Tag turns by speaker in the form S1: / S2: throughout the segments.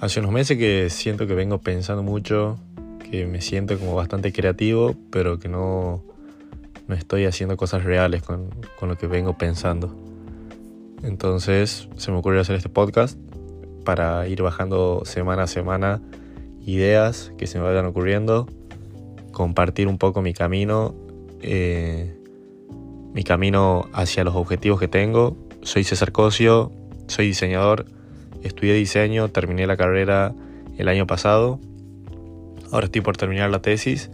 S1: Hace unos meses que siento que vengo pensando mucho, que me siento como bastante creativo, pero que no, no estoy haciendo cosas reales con, con lo que vengo pensando. Entonces se me ocurrió hacer este podcast para ir bajando semana a semana ideas que se me vayan ocurriendo, compartir un poco mi camino, eh, mi camino hacia los objetivos que tengo. Soy César Cosio, soy diseñador, estudié diseño, terminé la carrera el año pasado, ahora estoy por terminar la tesis.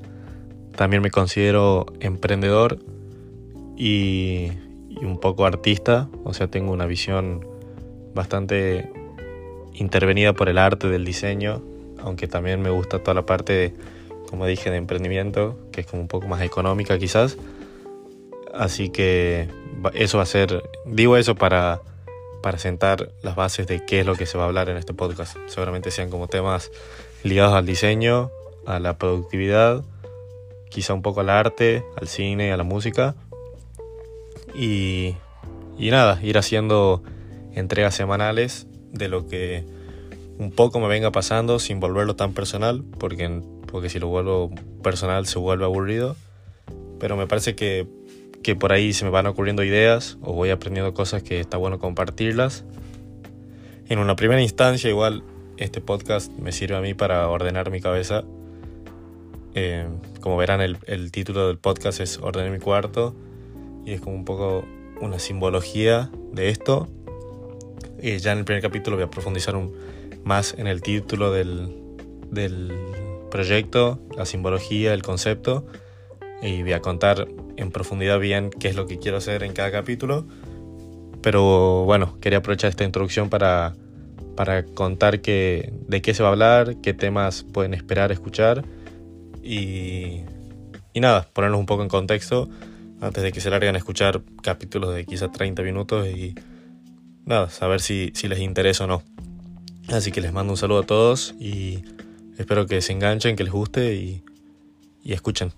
S1: También me considero emprendedor y, un poco artista, o sea, tengo una visión bastante intervenida por el arte del diseño, aunque también me gusta toda la parte, como dije, de emprendimiento, que es como un poco más económica quizás. Así que eso va a ser, digo eso para, para sentar las bases de qué es lo que se va a hablar en este podcast. Seguramente sean como temas ligados al diseño, a la productividad, quizá un poco al arte, al cine, a la música. Y, y nada, ir haciendo entregas semanales de lo que un poco me venga pasando sin volverlo tan personal, porque, porque si lo vuelvo personal se vuelve aburrido. Pero me parece que, que por ahí se me van ocurriendo ideas o voy aprendiendo cosas que está bueno compartirlas. En una primera instancia igual este podcast me sirve a mí para ordenar mi cabeza. Eh, como verán el, el título del podcast es Ordenar mi cuarto y es como un poco una simbología de esto eh, ya en el primer capítulo voy a profundizar un, más en el título del, del proyecto, la simbología, el concepto, y voy a contar en profundidad bien qué es lo que quiero hacer en cada capítulo. Pero bueno, quería aprovechar esta introducción para, para contar que, de qué se va a hablar, qué temas pueden esperar escuchar y, y nada, ponerlos un poco en contexto antes de que se larguen a escuchar capítulos de quizá 30 minutos y nada, saber si, si les interesa o no. Así que les mando un saludo a todos y espero que se enganchen, que les guste y, y escuchen.